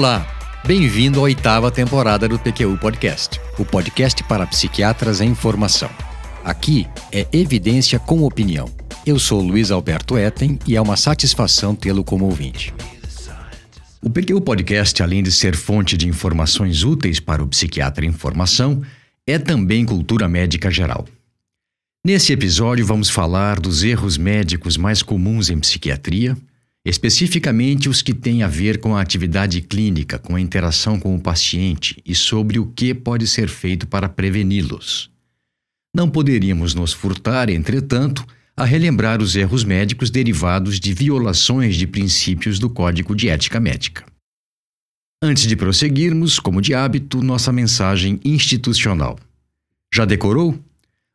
Olá, bem-vindo à oitava temporada do PQU Podcast, o podcast para psiquiatras em formação. Aqui é evidência com opinião. Eu sou Luiz Alberto Etten e é uma satisfação tê-lo como ouvinte. O PQU Podcast, além de ser fonte de informações úteis para o psiquiatra em formação, é também cultura médica geral. Nesse episódio, vamos falar dos erros médicos mais comuns em psiquiatria, especificamente os que têm a ver com a atividade clínica, com a interação com o paciente e sobre o que pode ser feito para preveni-los. Não poderíamos nos furtar, entretanto, a relembrar os erros médicos derivados de violações de princípios do Código de Ética Médica. Antes de prosseguirmos, como de hábito, nossa mensagem institucional. Já decorou?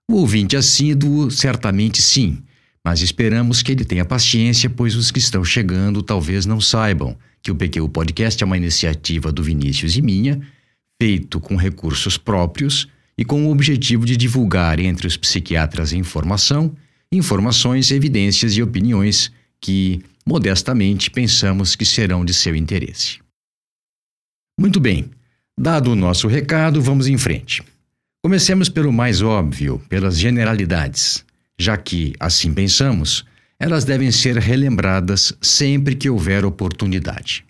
O ouvinte assíduo, certamente sim, mas esperamos que ele tenha paciência, pois os que estão chegando talvez não saibam que o PQ Podcast é uma iniciativa do Vinícius e minha, feito com recursos próprios e com o objetivo de divulgar entre os psiquiatras em formação informações, evidências e opiniões que, modestamente, pensamos que serão de seu interesse. Muito bem, dado o nosso recado, vamos em frente. Comecemos pelo mais óbvio, pelas generalidades, já que, assim pensamos, elas devem ser relembradas sempre que houver oportunidade.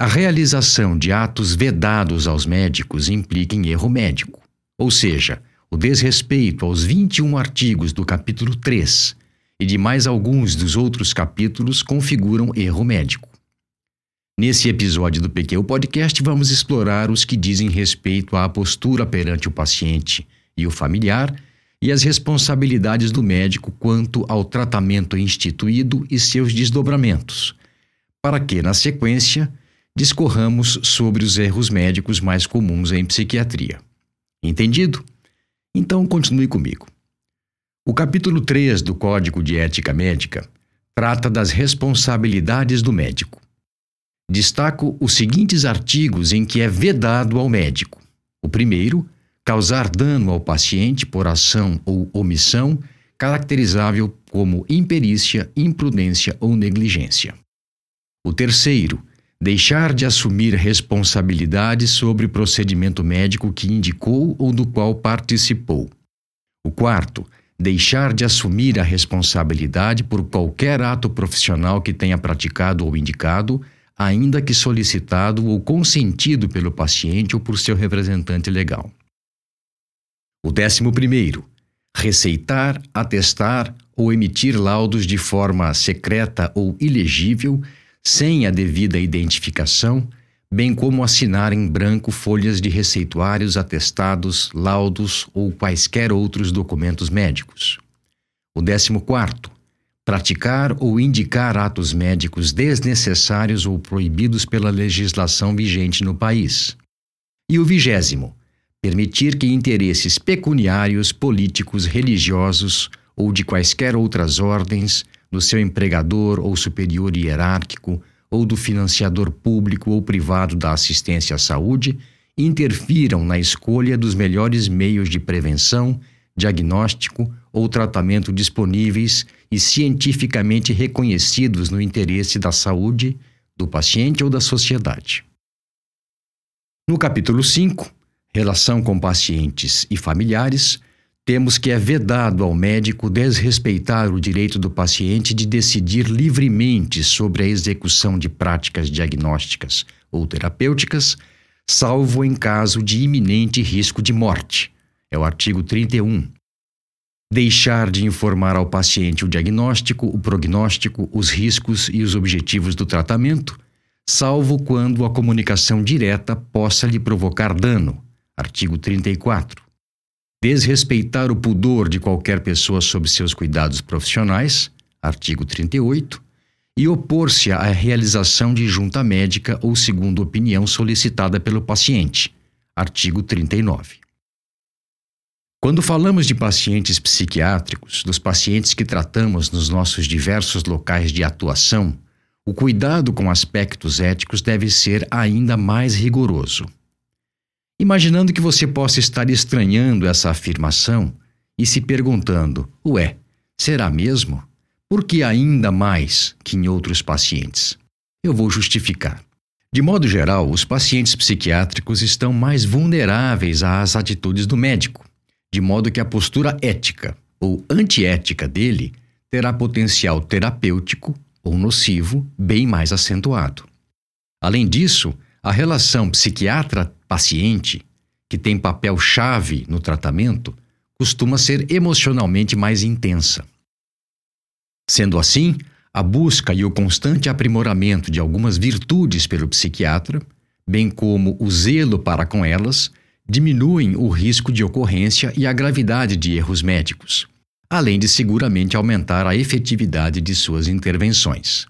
A realização de atos vedados aos médicos implica em erro médico, ou seja, o desrespeito aos 21 artigos do capítulo 3 e de mais alguns dos outros capítulos configuram erro médico. Nesse episódio do PQ Podcast, vamos explorar os que dizem respeito à postura perante o paciente e o familiar e as responsabilidades do médico quanto ao tratamento instituído e seus desdobramentos, para que, na sequência, discorramos sobre os erros médicos mais comuns em psiquiatria. Entendido? Então continue comigo. O capítulo 3 do Código de Ética Médica trata das responsabilidades do médico. Destaco os seguintes artigos em que é vedado ao médico. O primeiro, causar dano ao paciente por ação ou omissão, caracterizável como imperícia, imprudência ou negligência. O terceiro, deixar de assumir responsabilidade sobre o procedimento médico que indicou ou do qual participou. O quarto, deixar de assumir a responsabilidade por qualquer ato profissional que tenha praticado ou indicado ainda que solicitado ou consentido pelo paciente ou por seu representante legal. O décimo primeiro, receitar, atestar ou emitir laudos de forma secreta ou ilegível, sem a devida identificação, bem como assinar em branco folhas de receituários, atestados, laudos ou quaisquer outros documentos médicos. O décimo quarto, praticar ou indicar atos médicos desnecessários ou proibidos pela legislação vigente no país. E o vigésimo, permitir que interesses pecuniários, políticos, religiosos ou de quaisquer outras ordens, do seu empregador ou superior hierárquico, ou do financiador público ou privado da assistência à saúde, interfiram na escolha dos melhores meios de prevenção, diagnóstico ou tratamento disponíveis e cientificamente reconhecidos no interesse da saúde do paciente ou da sociedade. No capítulo 5, Relação com pacientes e familiares, temos que é vedado ao médico desrespeitar o direito do paciente de decidir livremente sobre a execução de práticas diagnósticas ou terapêuticas, salvo em caso de iminente risco de morte. É o artigo 31 deixar de informar ao paciente o diagnóstico, o prognóstico, os riscos e os objetivos do tratamento, salvo quando a comunicação direta possa lhe provocar dano. Artigo 34. Desrespeitar o pudor de qualquer pessoa sob seus cuidados profissionais. Artigo 38. E opor-se à realização de junta médica ou segunda opinião solicitada pelo paciente. Artigo 39. Quando falamos de pacientes psiquiátricos, dos pacientes que tratamos nos nossos diversos locais de atuação, o cuidado com aspectos éticos deve ser ainda mais rigoroso. Imaginando que você possa estar estranhando essa afirmação e se perguntando: ué, será mesmo? Por que ainda mais que em outros pacientes? Eu vou justificar. De modo geral, os pacientes psiquiátricos estão mais vulneráveis às atitudes do médico, de modo que a postura ética ou antiética dele terá potencial terapêutico ou nocivo bem mais acentuado. Além disso, a relação psiquiatra-paciente, que tem papel-chave no tratamento, costuma ser emocionalmente mais intensa. Sendo assim, a busca e o constante aprimoramento de algumas virtudes pelo psiquiatra, bem como o zelo para com elas, diminuem o risco de ocorrência e a gravidade de erros médicos, além de seguramente aumentar a efetividade de suas intervenções.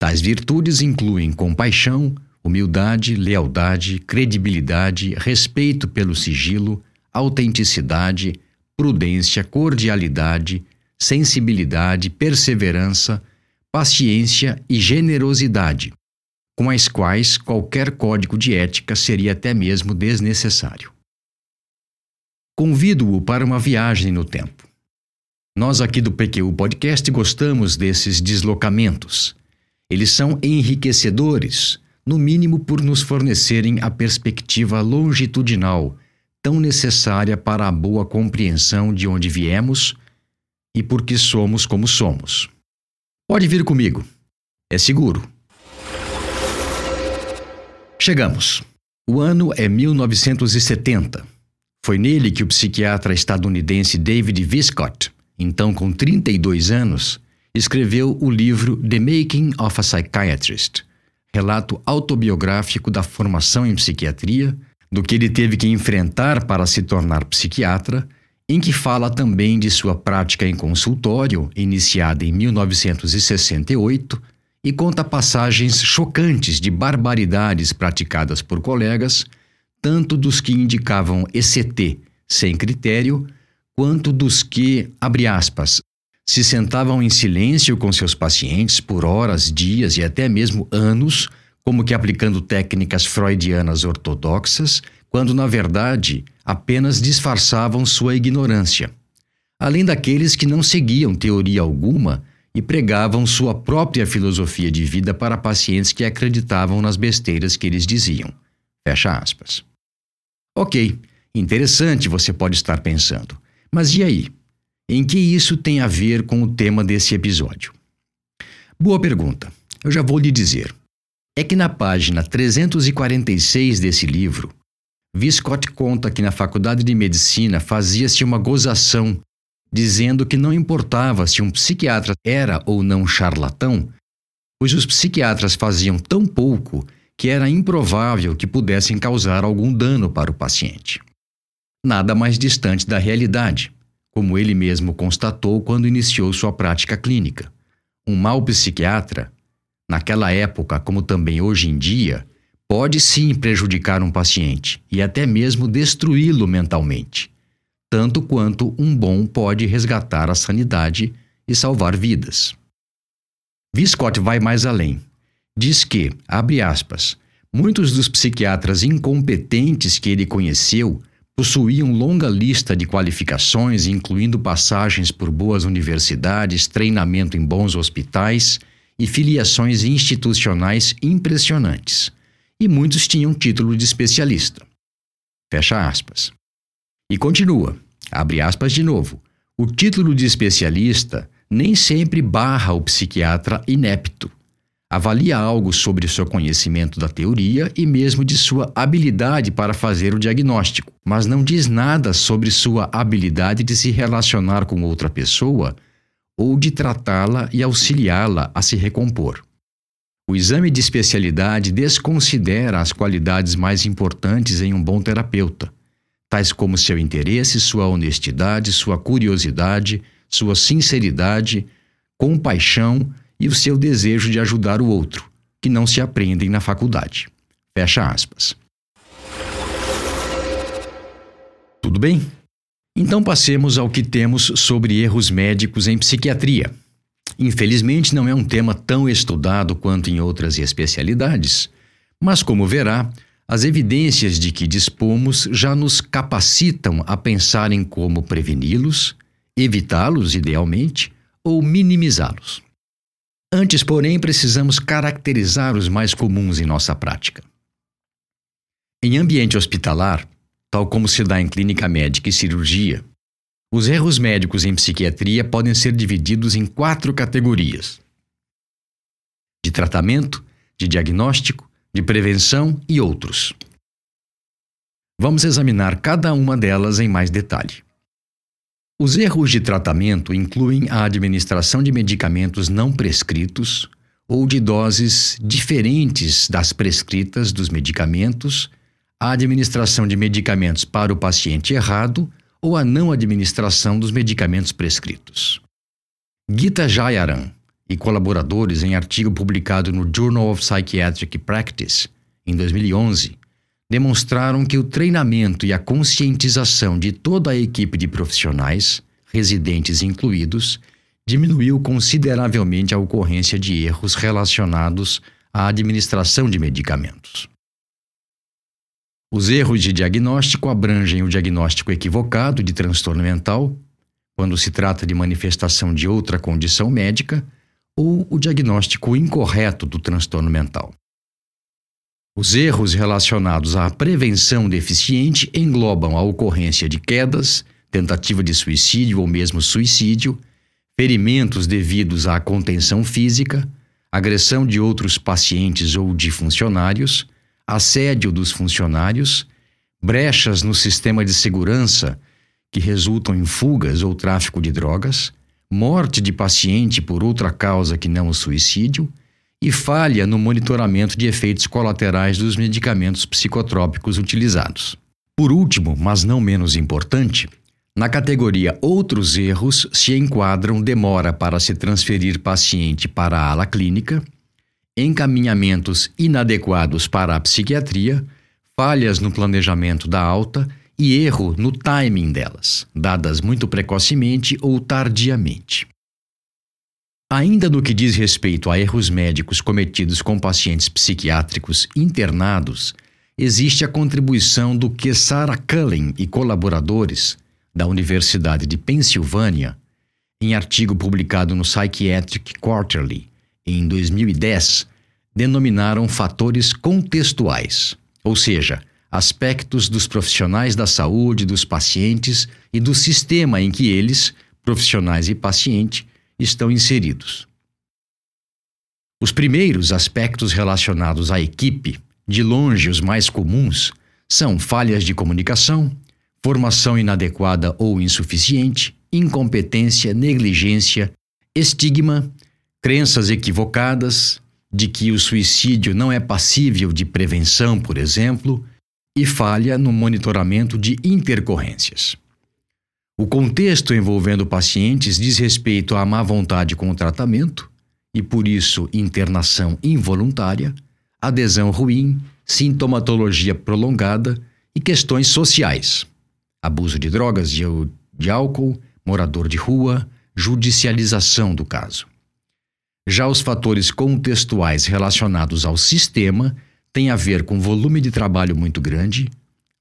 Tais virtudes incluem compaixão, humildade, lealdade, credibilidade, respeito pelo sigilo, autenticidade, prudência, cordialidade, sensibilidade, perseverança, paciência e generosidade, com as quais qualquer código de ética seria até mesmo desnecessário. Convido-o para uma viagem no tempo. Nós aqui do PQU Podcast gostamos desses deslocamentos. Eles são enriquecedores, no mínimo por nos fornecerem a perspectiva longitudinal tão necessária para a boa compreensão de onde viemos e porque somos como somos. Pode vir comigo. É seguro. Chegamos. O ano é 1970. Foi nele que o psiquiatra estadunidense David Viscott, então com 32 anos, escreveu o livro The Making of a Psychiatrist, relato autobiográfico da formação em psiquiatria, do que ele teve que enfrentar para se tornar psiquiatra em que fala também de sua prática em consultório, iniciada em 1968, e conta passagens chocantes de barbaridades praticadas por colegas, tanto dos que indicavam ECT sem critério, quanto dos que, abre aspas, se sentavam em silêncio com seus pacientes por horas, dias e até mesmo anos, como que aplicando técnicas freudianas ortodoxas, quando na verdade apenas disfarçavam sua ignorância, além daqueles que não seguiam teoria alguma e pregavam sua própria filosofia de vida para pacientes que acreditavam nas besteiras que eles diziam. Fecha aspas. Ok, interessante você pode estar pensando. Mas e aí? Em que isso tem a ver com o tema desse episódio? Boa pergunta. Eu já vou lhe dizer. É que na página 346 desse livro, Viscott conta que na faculdade de medicina fazia-se uma gozação, dizendo que não importava se um psiquiatra era ou não charlatão, pois os psiquiatras faziam tão pouco que era improvável que pudessem causar algum dano para o paciente. Nada mais distante da realidade, como ele mesmo constatou quando iniciou sua prática clínica. Um mau psiquiatra, naquela época como também hoje em dia, pode sim prejudicar um paciente e até mesmo destruí-lo mentalmente, tanto quanto um bom pode resgatar a sanidade e salvar vidas. Viscott vai mais além. Diz que, abre aspas, muitos dos psiquiatras incompetentes que ele conheceu possuíam longa lista de qualificações, incluindo passagens por boas universidades, treinamento em bons hospitais e filiações institucionais impressionantes e muitos tinham título de especialista. Fecha aspas. E continua, abre aspas de novo. O título de especialista nem sempre barra o psiquiatra inepto. Avalia algo sobre seu conhecimento da teoria e mesmo de sua habilidade para fazer o diagnóstico, mas não diz nada sobre sua habilidade de se relacionar com outra pessoa ou de tratá-la e auxiliá-la a se recompor. O exame de especialidade desconsidera as qualidades mais importantes em um bom terapeuta, tais como seu interesse, sua honestidade, sua curiosidade, sua sinceridade, compaixão e o seu desejo de ajudar o outro, que não se aprendem na faculdade. Fecha aspas. Tudo bem? Então passemos ao que temos sobre erros médicos em psiquiatria. Infelizmente, não é um tema tão estudado quanto em outras especialidades, mas, como verá, as evidências de que dispomos já nos capacitam a pensar em como preveni-los, evitá-los, idealmente, ou minimizá-los. Antes, porém, precisamos caracterizar os mais comuns em nossa prática. Em ambiente hospitalar, tal como se dá em clínica médica e cirurgia, os erros médicos em psiquiatria podem ser divididos em quatro categorias: de tratamento, de diagnóstico, de prevenção e outros. Vamos examinar cada uma delas em mais detalhe. Os erros de tratamento incluem a administração de medicamentos não prescritos ou de doses diferentes das prescritas dos medicamentos, a administração de medicamentos para o paciente errado ou a não administração dos medicamentos prescritos. Gita Jayaram e colaboradores, em artigo publicado no Journal of Psychiatric Practice, em 2011, demonstraram que o treinamento e a conscientização de toda a equipe de profissionais, residentes incluídos, diminuiu consideravelmente a ocorrência de erros relacionados à administração de medicamentos. Os erros de diagnóstico abrangem o diagnóstico equivocado de transtorno mental, quando se trata de manifestação de outra condição médica, ou o diagnóstico incorreto do transtorno mental. Os erros relacionados à prevenção deficiente englobam a ocorrência de quedas, tentativa de suicídio ou mesmo suicídio, ferimentos devidos à contenção física, agressão de outros pacientes ou de funcionários, assédio dos funcionários, brechas no sistema de segurança que resultam em fugas ou tráfico de drogas, morte de paciente por outra causa que não o suicídio e falha no monitoramento de efeitos colaterais dos medicamentos psicotrópicos utilizados. Por último, mas não menos importante, na categoria Outros erros se enquadram demora para se transferir paciente para a ala clínica, encaminhamentos inadequados para a psiquiatria, falhas no planejamento da alta e erro no timing delas, dadas muito precocemente ou tardiamente. Ainda no que diz respeito a erros médicos cometidos com pacientes psiquiátricos internados, existe a contribuição do Sarah Cullen e colaboradores da Universidade de Pensilvânia, em artigo publicado no Psychiatric Quarterly em 2010, denominaram fatores contextuais, ou seja, aspectos dos profissionais da saúde, dos pacientes e do sistema em que eles, profissionais e paciente, estão inseridos. Os primeiros aspectos relacionados à equipe, de longe os mais comuns, são falhas de comunicação, formação inadequada ou insuficiente, incompetência, negligência, estigma, crenças equivocadas de que o suicídio não é passível de prevenção, por exemplo, e falha no monitoramento de intercorrências. O contexto envolvendo pacientes diz respeito à má vontade com o tratamento e, por isso, internação involuntária, adesão ruim, sintomatologia prolongada e questões sociais, abuso de drogas, de, de álcool, morador de rua, judicialização do caso. Já os fatores contextuais relacionados ao sistema têm a ver com volume de trabalho muito grande,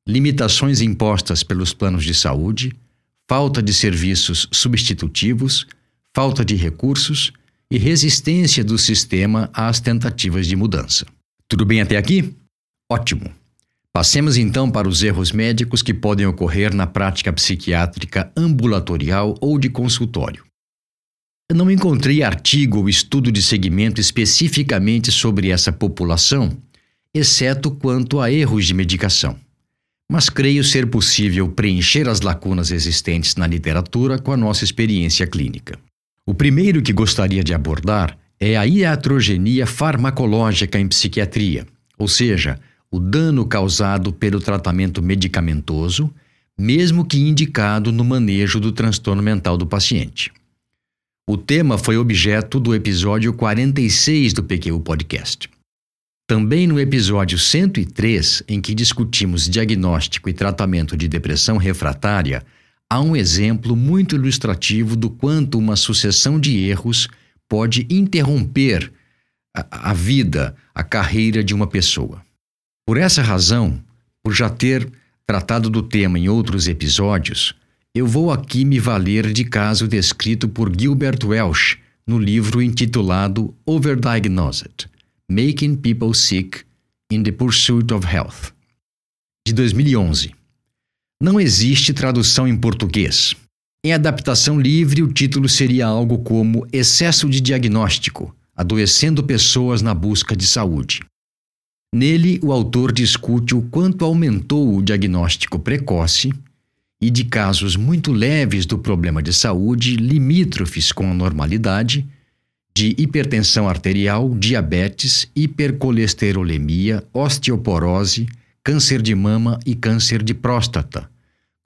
limitações impostas pelos planos de saúde, falta de serviços substitutivos, falta de recursos e resistência do sistema às tentativas de mudança. Tudo bem até aqui? Ótimo! Passemos então para os erros médicos que podem ocorrer na prática psiquiátrica ambulatorial ou de consultório. Eu não encontrei artigo ou estudo de segmento especificamente sobre essa população, exceto quanto a erros de medicação mas creio ser possível preencher as lacunas existentes na literatura com a nossa experiência clínica. O primeiro que gostaria de abordar é a iatrogenia farmacológica em psiquiatria, ou seja, o dano causado pelo tratamento medicamentoso, mesmo que indicado no manejo do transtorno mental do paciente. O tema foi objeto do episódio 46 do PQ Podcast. Também no episódio 103, em que discutimos diagnóstico e tratamento de depressão refratária, há um exemplo muito ilustrativo do quanto uma sucessão de erros pode interromper a, vida, a carreira de uma pessoa. Por essa razão, por já ter tratado do tema em outros episódios, eu vou aqui me valer de caso descrito por Gilbert Welsh no livro intitulado Overdiagnosed: Making People Sick in the Pursuit of Health, de 2011. Não existe tradução em português. Em adaptação livre, o título seria algo como Excesso de Diagnóstico adoecendo pessoas na busca de saúde. Nele, o autor discute o quanto aumentou o diagnóstico precoce e de casos muito leves do problema de saúde limítrofes com a normalidade, de hipertensão arterial, diabetes, hipercolesterolemia, osteoporose, câncer de mama e câncer de próstata,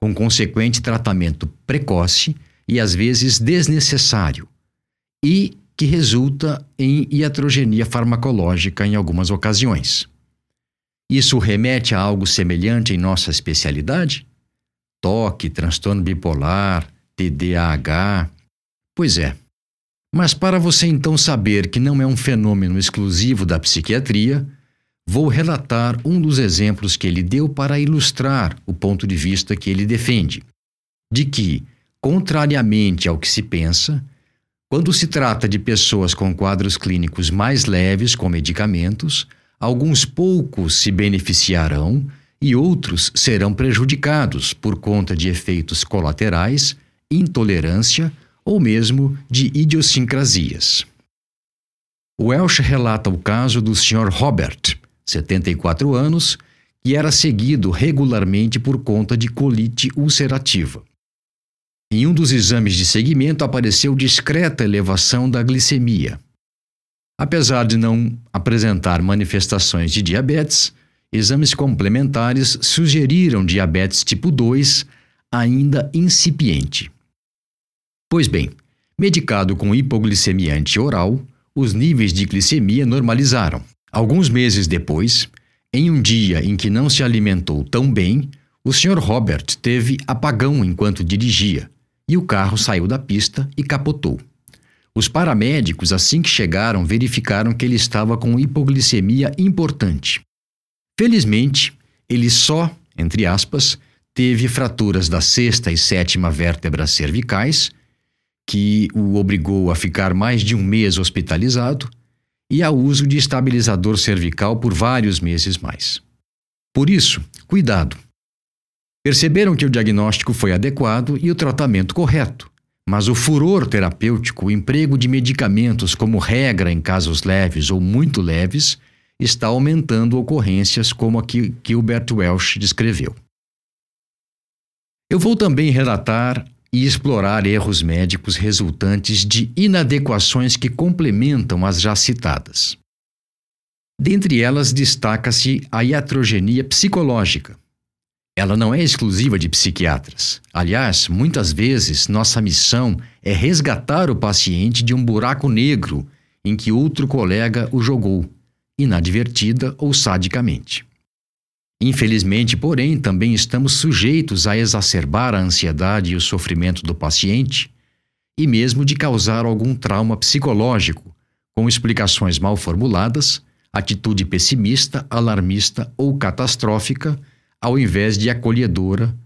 com consequente tratamento precoce e às vezes desnecessário, e que resulta em iatrogenia farmacológica em algumas ocasiões. Isso remete a algo semelhante em nossa especialidade? Toque, transtorno bipolar, TDAH. Pois é. Mas para você então saber que não é um fenômeno exclusivo da psiquiatria, vou relatar um dos exemplos que ele deu para ilustrar o ponto de vista que ele defende, de que, contrariamente ao que se pensa, quando se trata de pessoas com quadros clínicos mais leves com medicamentos, alguns poucos se beneficiarão e outros serão prejudicados por conta de efeitos colaterais, intolerância ou mesmo de idiosincrasias. Welsh relata o caso do Sr. Robert, 74 anos, que era seguido regularmente por conta de colite ulcerativa. Em um dos exames de seguimento apareceu discreta elevação da glicemia. Apesar de não apresentar manifestações de diabetes, exames complementares sugeriram diabetes tipo 2 ainda incipiente. Pois bem, medicado com hipoglicemia antioral, os níveis de glicemia normalizaram. Alguns meses depois, em um dia em que não se alimentou tão bem, o Sr. Robert teve apagão enquanto dirigia e o carro saiu da pista e capotou. Os paramédicos, assim que chegaram, verificaram que ele estava com hipoglicemia importante. Felizmente, ele só, entre aspas, teve fraturas da sexta e sétima vértebras cervicais, que o obrigou a ficar mais de um mês hospitalizado, e a uso de estabilizador cervical por vários meses mais. Por isso, cuidado! Perceberam que o diagnóstico foi adequado e o tratamento correto, mas o furor terapêutico, o emprego de medicamentos como regra em casos leves ou muito leves, está aumentando ocorrências como a que Gilbert Welsh descreveu. Eu vou também relatar e explorar erros médicos resultantes de inadequações que complementam as já citadas. Dentre elas, destaca-se a iatrogenia psicológica, ela não é exclusiva de psiquiatras. Aliás, muitas vezes nossa missão é resgatar o paciente de um buraco negro em que outro colega o jogou, inadvertida ou sadicamente. Infelizmente, porém, também estamos sujeitos a exacerbar a ansiedade e o sofrimento do paciente e mesmo de causar algum trauma psicológico, com explicações mal formuladas, atitude pessimista, alarmista ou catastrófica ao invés de acolhedora,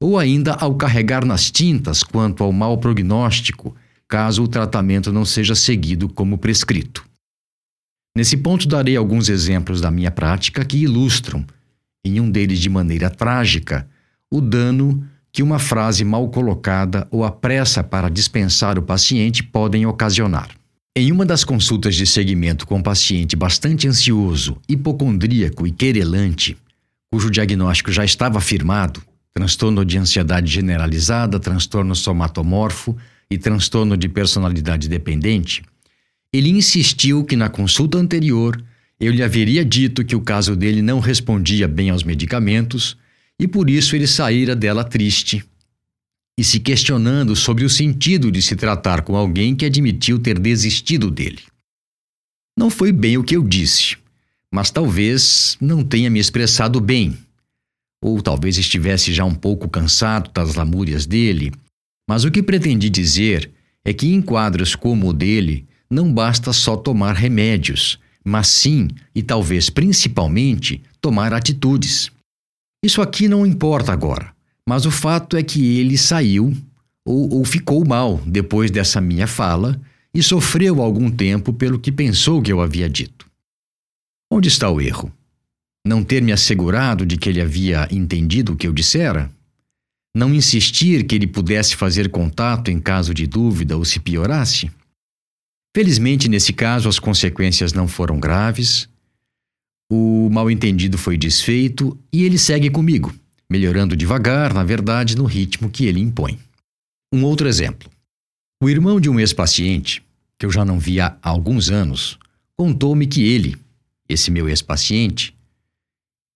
ou ainda ao carregar nas tintas quanto ao mau prognóstico, caso o tratamento não seja seguido como prescrito. Nesse ponto, darei alguns exemplos da minha prática que ilustram, em um deles de maneira trágica, o dano que uma frase mal colocada ou a pressa para dispensar o paciente podem ocasionar. Em uma das consultas de seguimento com um paciente bastante ansioso, hipocondríaco e querelante, cujo diagnóstico já estava firmado, transtorno de ansiedade generalizada, transtorno somatomorfo e transtorno de personalidade dependente, ele insistiu que na consulta anterior eu lhe haveria dito que o caso dele não respondia bem aos medicamentos e por isso ele saíra dela triste e se questionando sobre o sentido de se tratar com alguém que admitiu ter desistido dele. Não foi bem o que eu disse, mas talvez não tenha me expressado bem. Ou talvez estivesse já um pouco cansado das lamúrias dele. Mas o que pretendi dizer é que em quadros como o dele, não basta só tomar remédios, mas sim, e talvez principalmente, tomar atitudes. Isso aqui não importa agora, mas o fato é que ele saiu ou, ou ficou mal depois dessa minha fala e sofreu algum tempo pelo que pensou que eu havia dito. Onde está o erro? Não ter me assegurado de que ele havia entendido o que eu dissera? Não insistir que ele pudesse fazer contato em caso de dúvida ou se piorasse? Felizmente, nesse caso, as consequências não foram graves, o mal-entendido foi desfeito e ele segue comigo, melhorando devagar, na verdade, no ritmo que ele impõe. Um outro exemplo. O irmão de um ex-paciente, que eu já não via há alguns anos, contou-me que ele, esse meu ex-paciente,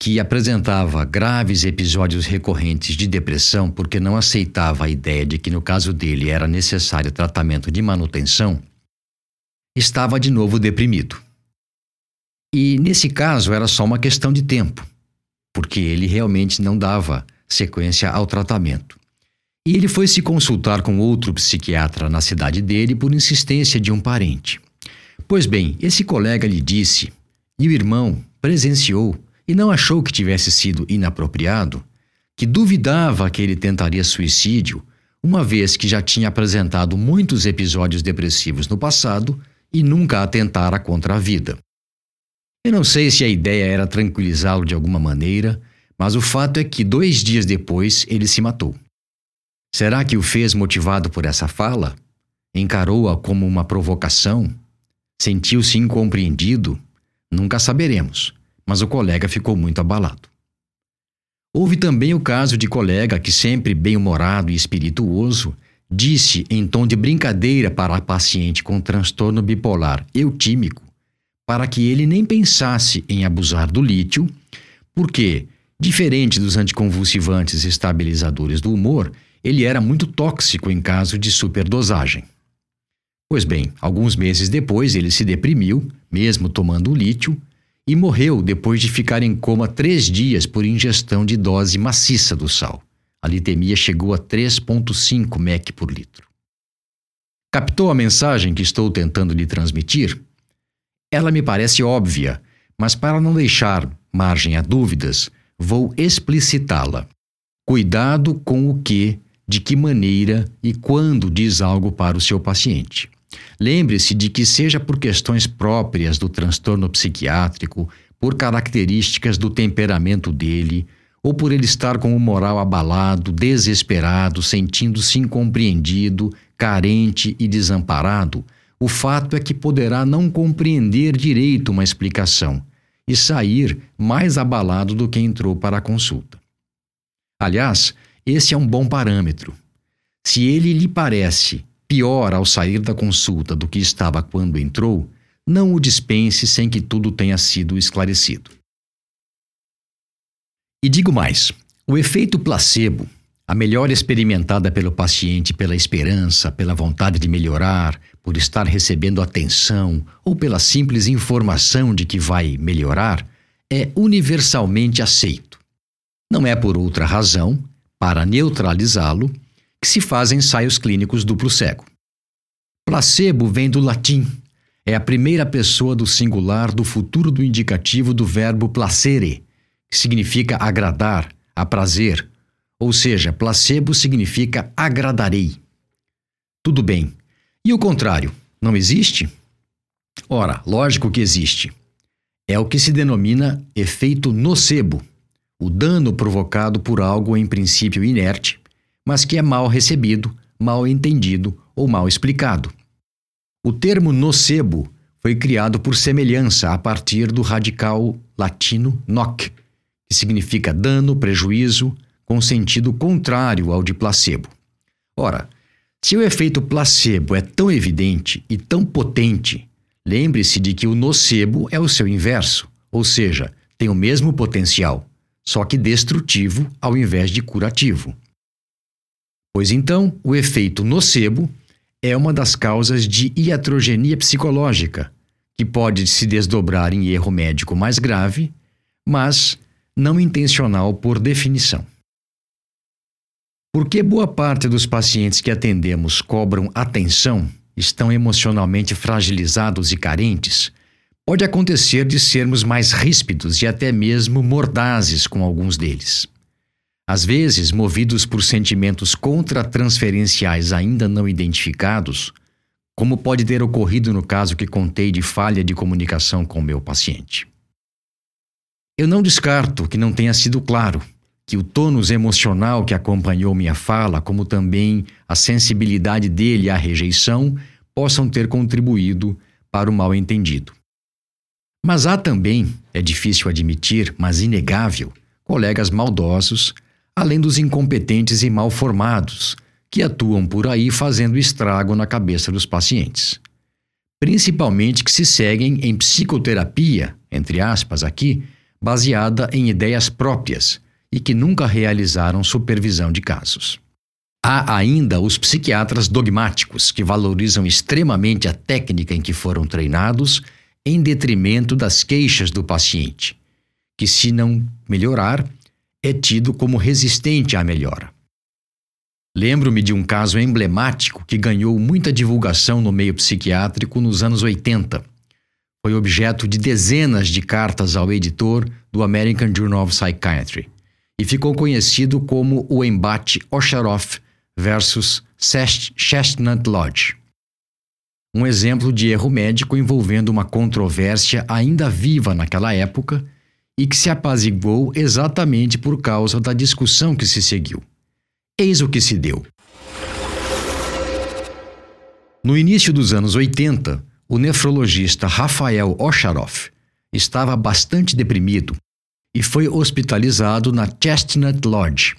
que apresentava graves episódios recorrentes de depressão porque não aceitava a ideia de que no caso dele era necessário tratamento de manutenção, estava de novo deprimido. E nesse caso era só uma questão de tempo, porque ele realmente não dava sequência ao tratamento. E ele foi se consultar com outro psiquiatra na cidade dele por insistência de um parente. Pois bem, esse colega lhe disse, e o irmão presenciou e não achou que tivesse sido inapropriado, que duvidava que ele tentaria suicídio, uma vez que já tinha apresentado muitos episódios depressivos no passado e nunca atentara contra a vida. Eu não sei se a ideia era tranquilizá-lo de alguma maneira, mas o fato é que dois dias depois ele se matou. Será que o fez motivado por essa fala? Encarou-a como uma provocação? Sentiu-se incompreendido? Nunca saberemos mas o colega ficou muito abalado. Houve também o caso de colega que, sempre bem-humorado e espirituoso, disse em tom de brincadeira para a paciente com transtorno bipolar eutímico para que ele nem pensasse em abusar do lítio, porque, diferente dos anticonvulsivantes estabilizadores do humor, ele era muito tóxico em caso de superdosagem. Pois bem, alguns meses depois ele se deprimiu, mesmo tomando o lítio, e morreu depois de ficar em coma três dias por ingestão de dose maciça do sal. A litemia chegou a 3,5 mEq por litro. Captou a mensagem que estou tentando lhe transmitir? Ela me parece óbvia, mas para não deixar margem a dúvidas, vou explicitá-la. Cuidado com o que, de que maneira e quando diz algo para o seu paciente. Lembre-se de que, seja por questões próprias do transtorno psiquiátrico, por características do temperamento dele, ou por ele estar com o moral abalado, desesperado, sentindo-se incompreendido, carente e desamparado, o fato é que poderá não compreender direito uma explicação e sair mais abalado do que entrou para a consulta. Aliás, esse é um bom parâmetro. Se ele lhe parece pior ao sair da consulta do que estava quando entrou, não o dispense sem que tudo tenha sido esclarecido. E digo mais: o efeito placebo, a melhora experimentada pelo paciente pela esperança, pela vontade de melhorar, por estar recebendo atenção ou pela simples informação de que vai melhorar, é universalmente aceito. Não é por outra razão, para neutralizá-lo, que se fazem ensaios clínicos duplo cego. Placebo vem do latim. É a primeira pessoa do singular do futuro do indicativo do verbo placere, significa agradar, aprazer. Ou seja, placebo significa agradarei. Tudo bem. E o contrário, não existe? Ora, lógico que existe. É o que se denomina efeito nocebo, o dano provocado por algo em princípio inerte, mas que é mal recebido, mal entendido ou mal explicado. O termo nocebo foi criado por semelhança a partir do radical latino noc, significa dano, prejuízo, com sentido contrário ao de placebo. Ora, se o efeito placebo é tão evidente e tão potente, lembre-se de que o nocebo é o seu inverso, ou seja, tem o mesmo potencial, só que destrutivo ao invés de curativo. Pois então, o efeito nocebo é uma das causas de iatrogenia psicológica, que pode se desdobrar em erro médico mais grave, mas não intencional por definição. Porque boa parte dos pacientes que atendemos cobram atenção, estão emocionalmente fragilizados e carentes, pode acontecer de sermos mais ríspidos e até mesmo mordazes com alguns deles. Às vezes, movidos por sentimentos contratransferenciais ainda não identificados, como pode ter ocorrido no caso que contei de falha de comunicação com meu paciente. Eu não descarto que não tenha sido claro, que o tônus emocional que acompanhou minha fala, como também a sensibilidade dele à rejeição, possam ter contribuído para o mal-entendido. Mas há também, é difícil admitir, mas inegável, colegas maldosos, além dos incompetentes e mal formados, que atuam por aí fazendo estrago na cabeça dos pacientes. Principalmente que se seguem em psicoterapia, entre aspas aqui, baseada em ideias próprias e que nunca realizaram supervisão de casos. Há ainda os psiquiatras dogmáticos, que valorizam extremamente a técnica em que foram treinados, em detrimento das queixas do paciente, que, se não melhorar, é tido como resistente à melhora. Lembro-me de um caso emblemático que ganhou muita divulgação no meio psiquiátrico nos anos 80. Foi objeto de dezenas de cartas ao editor do American Journal of Psychiatry e ficou conhecido como o embate Osharoff versus Chestnut Lodge. Um exemplo de erro médico envolvendo uma controvérsia ainda viva naquela época e que se apaziguou exatamente por causa da discussão que se seguiu. Eis o que se deu. No início dos anos 80, o nefrologista Rafael Osharoff estava bastante deprimido e foi hospitalizado na Chestnut Lodge,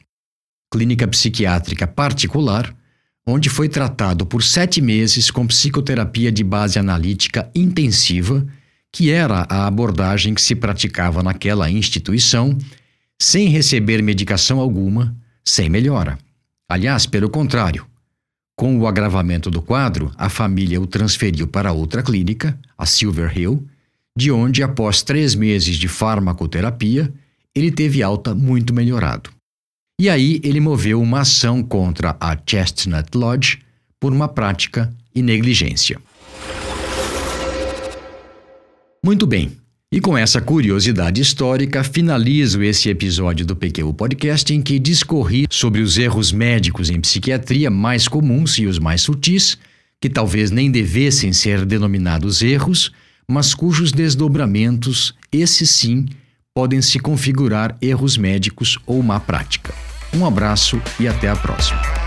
clínica psiquiátrica particular, onde foi tratado por sete meses com psicoterapia de base analítica intensiva, que era a abordagem que se praticava naquela instituição, sem receber medicação alguma, sem melhora. Aliás, pelo contrário, com o agravamento do quadro, a família o transferiu para outra clínica, a Silver Hill, de onde, após três meses de farmacoterapia, ele teve alta muito melhorado. E aí ele moveu uma ação contra a Chestnut Lodge por uma prática e negligência. Muito bem, e com essa curiosidade histórica, finalizo esse episódio do PQ Podcast em que discorri sobre os erros médicos em psiquiatria mais comuns e os mais sutis, que talvez nem devessem ser denominados erros, mas cujos desdobramentos, esses sim, podem se configurar erros médicos ou má prática. Um abraço e até a próxima.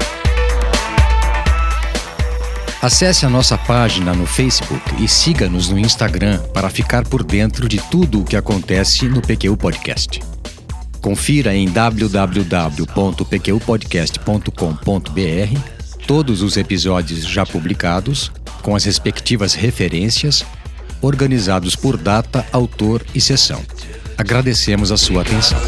Acesse a nossa página no Facebook e siga-nos no Instagram para ficar por dentro de tudo o que acontece no PQ Podcast. Confira em www.pqpodcast.com.br todos os episódios já publicados, com as respectivas referências, organizados por data, autor e sessão. Agradecemos a sua atenção.